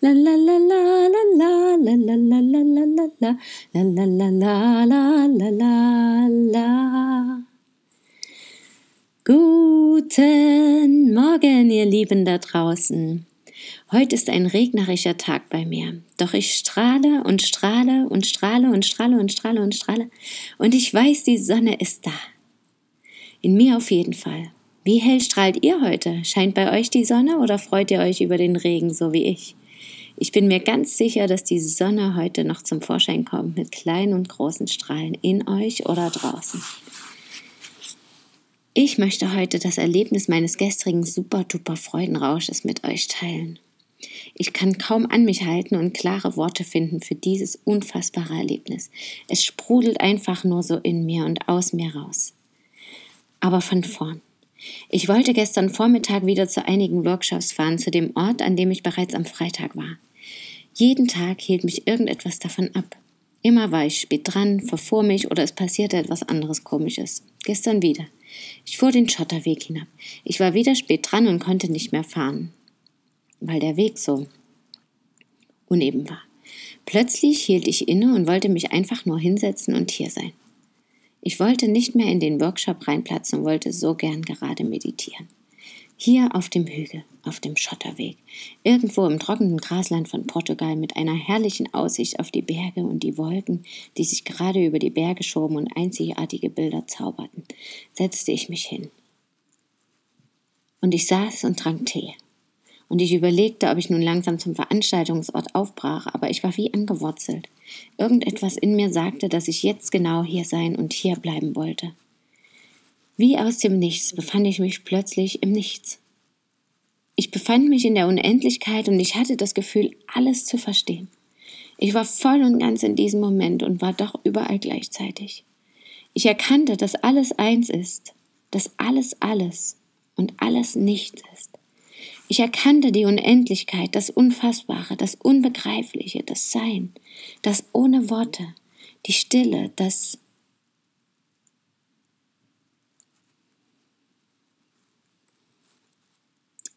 la Guten Morgen, ihr Lieben da draußen. Heute ist ein regnerischer Tag bei mir, doch ich strahle und strahle und strahle und strahle und strahle und strahle und ich weiß, die Sonne ist da. In mir auf jeden Fall. Wie hell strahlt ihr heute? Scheint bei euch die Sonne oder freut ihr euch über den Regen so wie ich? Ich bin mir ganz sicher, dass die Sonne heute noch zum Vorschein kommt mit kleinen und großen Strahlen in euch oder draußen. Ich möchte heute das Erlebnis meines gestrigen super-duper Freudenrausches mit euch teilen. Ich kann kaum an mich halten und klare Worte finden für dieses unfassbare Erlebnis. Es sprudelt einfach nur so in mir und aus mir raus. Aber von vorn. Ich wollte gestern Vormittag wieder zu einigen Workshops fahren, zu dem Ort, an dem ich bereits am Freitag war. Jeden Tag hielt mich irgendetwas davon ab. Immer war ich spät dran, verfuhr mich oder es passierte etwas anderes Komisches. Gestern wieder. Ich fuhr den Schotterweg hinab. Ich war wieder spät dran und konnte nicht mehr fahren, weil der Weg so uneben war. Plötzlich hielt ich inne und wollte mich einfach nur hinsetzen und hier sein. Ich wollte nicht mehr in den Workshop reinplatzen und wollte so gern gerade meditieren. Hier auf dem Hügel, auf dem Schotterweg, irgendwo im trockenen Grasland von Portugal mit einer herrlichen Aussicht auf die Berge und die Wolken, die sich gerade über die Berge schoben und einzigartige Bilder zauberten, setzte ich mich hin. Und ich saß und trank Tee. Und ich überlegte, ob ich nun langsam zum Veranstaltungsort aufbrach, aber ich war wie angewurzelt. Irgendetwas in mir sagte, dass ich jetzt genau hier sein und hier bleiben wollte. Wie aus dem Nichts befand ich mich plötzlich im Nichts. Ich befand mich in der Unendlichkeit und ich hatte das Gefühl, alles zu verstehen. Ich war voll und ganz in diesem Moment und war doch überall gleichzeitig. Ich erkannte, dass alles eins ist, dass alles alles und alles nichts ist. Ich erkannte die Unendlichkeit, das Unfassbare, das Unbegreifliche, das Sein, das ohne Worte, die Stille, das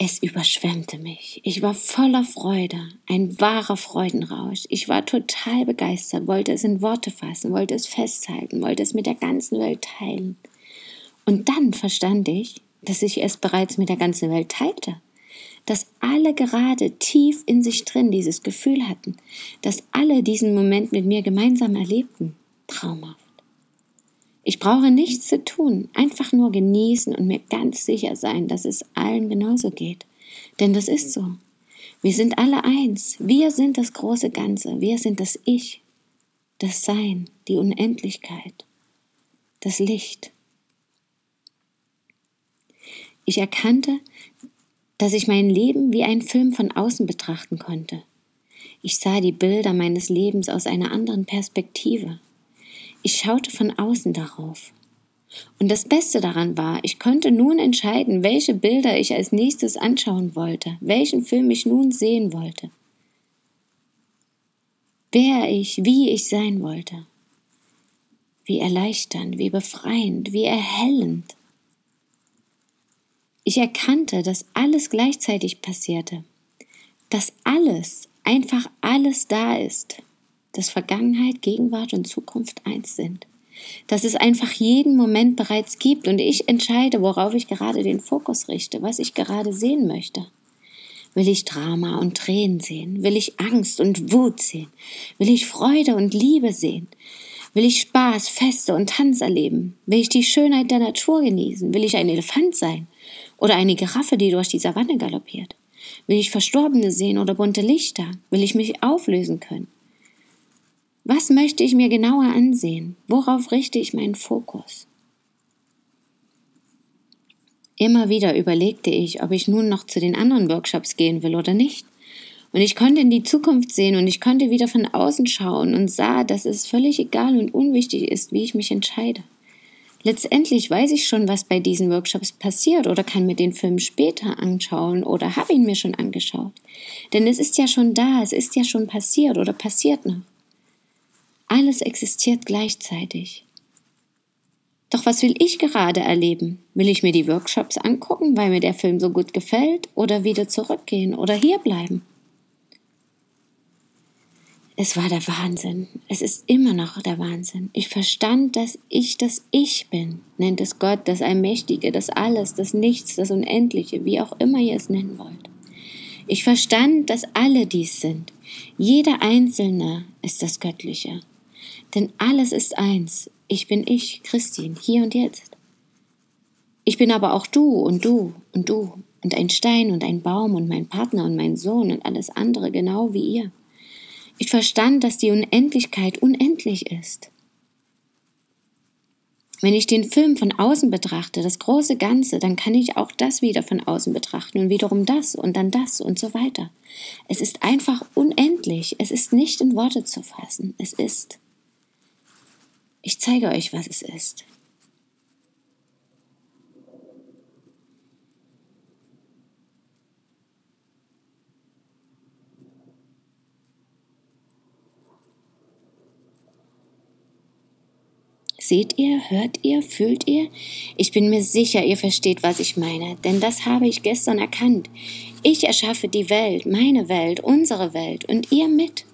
Es überschwemmte mich. Ich war voller Freude, ein wahrer Freudenrausch. Ich war total begeistert, wollte es in Worte fassen, wollte es festhalten, wollte es mit der ganzen Welt teilen. Und dann verstand ich, dass ich es bereits mit der ganzen Welt teilte. Dass alle gerade tief in sich drin dieses Gefühl hatten, dass alle diesen Moment mit mir gemeinsam erlebten. Traumhaft. Ich brauche nichts zu tun, einfach nur genießen und mir ganz sicher sein, dass es allen genauso geht. Denn das ist so. Wir sind alle eins. Wir sind das große Ganze. Wir sind das Ich, das Sein, die Unendlichkeit, das Licht. Ich erkannte, dass ich mein Leben wie einen Film von außen betrachten konnte. Ich sah die Bilder meines Lebens aus einer anderen Perspektive. Ich schaute von außen darauf. Und das Beste daran war, ich konnte nun entscheiden, welche Bilder ich als nächstes anschauen wollte, welchen Film ich nun sehen wollte. Wer ich, wie ich sein wollte. Wie erleichternd, wie befreiend, wie erhellend. Ich erkannte, dass alles gleichzeitig passierte, dass alles, einfach alles da ist, dass Vergangenheit, Gegenwart und Zukunft eins sind. Dass es einfach jeden Moment bereits gibt und ich entscheide, worauf ich gerade den Fokus richte, was ich gerade sehen möchte. Will ich Drama und Tränen sehen? Will ich Angst und Wut sehen? Will ich Freude und Liebe sehen? Will ich Spaß, Feste und Tanz erleben? Will ich die Schönheit der Natur genießen? Will ich ein Elefant sein? Oder eine Giraffe, die durch die Savanne galoppiert? Will ich Verstorbene sehen oder bunte Lichter? Will ich mich auflösen können? Was möchte ich mir genauer ansehen? Worauf richte ich meinen Fokus? Immer wieder überlegte ich, ob ich nun noch zu den anderen Workshops gehen will oder nicht. Und ich konnte in die Zukunft sehen und ich konnte wieder von außen schauen und sah, dass es völlig egal und unwichtig ist, wie ich mich entscheide. Letztendlich weiß ich schon, was bei diesen Workshops passiert oder kann mir den Film später anschauen oder habe ihn mir schon angeschaut. Denn es ist ja schon da, es ist ja schon passiert oder passiert noch. Alles existiert gleichzeitig. Doch was will ich gerade erleben? Will ich mir die Workshops angucken, weil mir der Film so gut gefällt, oder wieder zurückgehen oder hierbleiben? Es war der Wahnsinn. Es ist immer noch der Wahnsinn. Ich verstand, dass ich das Ich bin. Nennt es Gott, das Allmächtige, das Alles, das Nichts, das Unendliche, wie auch immer ihr es nennen wollt. Ich verstand, dass alle dies sind. Jeder Einzelne ist das Göttliche. Denn alles ist eins. Ich bin ich, Christine, hier und jetzt. Ich bin aber auch du und du und du und ein Stein und ein Baum und mein Partner und mein Sohn und alles andere genau wie ihr. Ich verstand, dass die Unendlichkeit unendlich ist. Wenn ich den Film von außen betrachte, das große Ganze, dann kann ich auch das wieder von außen betrachten und wiederum das und dann das und so weiter. Es ist einfach unendlich. Es ist nicht in Worte zu fassen. Es ist. Ich zeige euch, was es ist. Seht ihr, hört ihr, fühlt ihr? Ich bin mir sicher, ihr versteht, was ich meine, denn das habe ich gestern erkannt. Ich erschaffe die Welt, meine Welt, unsere Welt und ihr mit.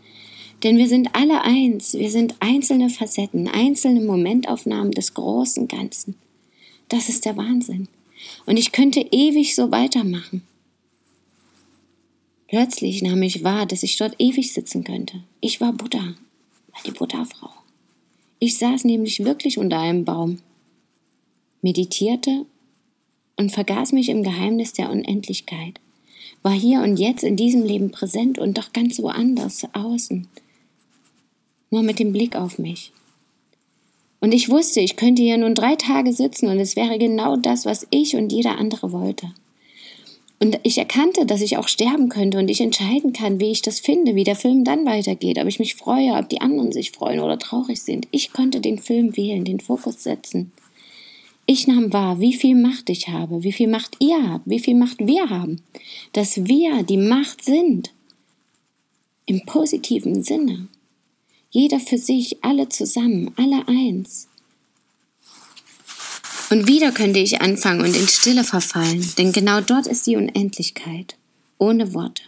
Denn wir sind alle eins, wir sind einzelne Facetten, einzelne Momentaufnahmen des großen Ganzen. Das ist der Wahnsinn. Und ich könnte ewig so weitermachen. Plötzlich nahm ich wahr, dass ich dort ewig sitzen könnte. Ich war Buddha, die Buddha-Frau. Ich saß nämlich wirklich unter einem Baum, meditierte und vergaß mich im Geheimnis der Unendlichkeit, war hier und jetzt in diesem Leben präsent und doch ganz woanders außen, nur mit dem Blick auf mich. Und ich wusste, ich könnte hier nun drei Tage sitzen und es wäre genau das, was ich und jeder andere wollte. Und ich erkannte, dass ich auch sterben könnte und ich entscheiden kann, wie ich das finde, wie der Film dann weitergeht, ob ich mich freue, ob die anderen sich freuen oder traurig sind. Ich konnte den Film wählen, den Fokus setzen. Ich nahm wahr, wie viel Macht ich habe, wie viel Macht ihr habt, wie viel Macht wir haben, dass wir die Macht sind. Im positiven Sinne. Jeder für sich, alle zusammen, alle eins. Und wieder könnte ich anfangen und in Stille verfallen, denn genau dort ist die Unendlichkeit, ohne Worte.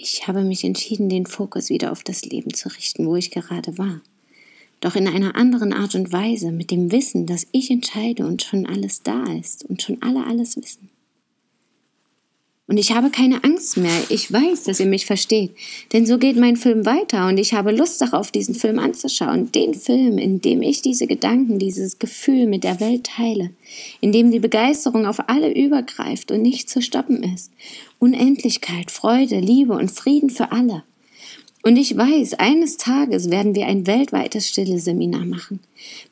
Ich habe mich entschieden, den Fokus wieder auf das Leben zu richten, wo ich gerade war. Doch in einer anderen Art und Weise, mit dem Wissen, dass ich entscheide und schon alles da ist und schon alle alles wissen. Und ich habe keine Angst mehr. Ich weiß, dass ihr mich versteht. Denn so geht mein Film weiter und ich habe Lust darauf, diesen Film anzuschauen. Den Film, in dem ich diese Gedanken, dieses Gefühl mit der Welt teile. In dem die Begeisterung auf alle übergreift und nicht zu stoppen ist. Unendlichkeit, Freude, Liebe und Frieden für alle. Und ich weiß, eines Tages werden wir ein weltweites Stille-Seminar machen,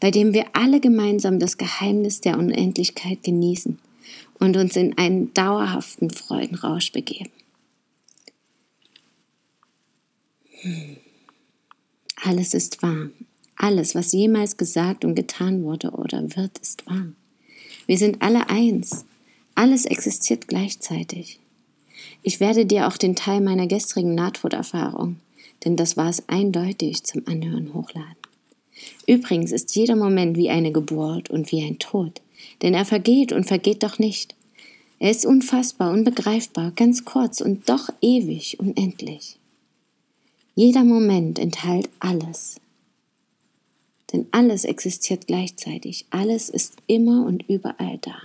bei dem wir alle gemeinsam das Geheimnis der Unendlichkeit genießen und uns in einen dauerhaften Freudenrausch begeben. Hm. Alles ist wahr. Alles, was jemals gesagt und getan wurde oder wird, ist wahr. Wir sind alle eins. Alles existiert gleichzeitig. Ich werde dir auch den Teil meiner gestrigen Nahtoderfahrung, denn das war es eindeutig, zum Anhören hochladen. Übrigens ist jeder Moment wie eine Geburt und wie ein Tod denn er vergeht und vergeht doch nicht. Er ist unfassbar, unbegreifbar, ganz kurz und doch ewig, unendlich. Jeder Moment enthält alles. Denn alles existiert gleichzeitig, alles ist immer und überall da.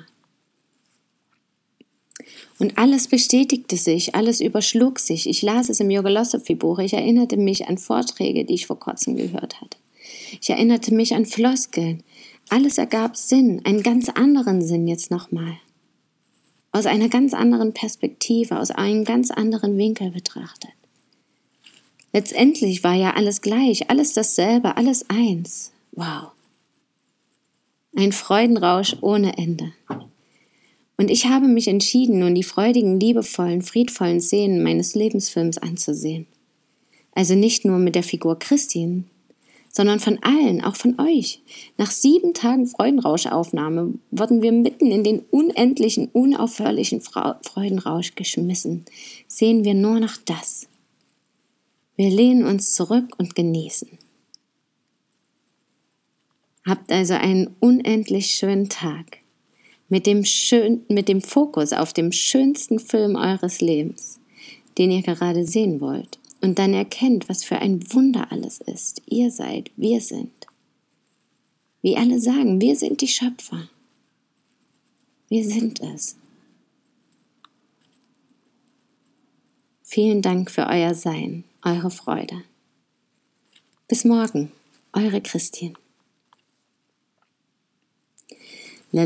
Und alles bestätigte sich, alles überschlug sich. Ich las es im Yogalosophy-Buch. Ich erinnerte mich an Vorträge, die ich vor kurzem gehört hatte. Ich erinnerte mich an Floskeln. Alles ergab Sinn, einen ganz anderen Sinn jetzt nochmal. Aus einer ganz anderen Perspektive, aus einem ganz anderen Winkel betrachtet. Letztendlich war ja alles gleich, alles dasselbe, alles eins. Wow. Ein Freudenrausch ohne Ende. Und ich habe mich entschieden, nun die freudigen, liebevollen, friedvollen Szenen meines Lebensfilms anzusehen. Also nicht nur mit der Figur Christine, sondern von allen, auch von euch. Nach sieben Tagen Freudenrauschaufnahme wurden wir mitten in den unendlichen, unaufhörlichen Freudenrausch geschmissen. Sehen wir nur noch das. Wir lehnen uns zurück und genießen. Habt also einen unendlich schönen Tag mit dem, schön, mit dem Fokus auf dem schönsten Film eures Lebens, den ihr gerade sehen wollt, und dann erkennt, was für ein Wunder alles ist. Ihr seid, wir sind. Wie alle sagen, wir sind die Schöpfer. Wir sind es. Vielen Dank für euer Sein, eure Freude. Bis morgen, eure Christine. La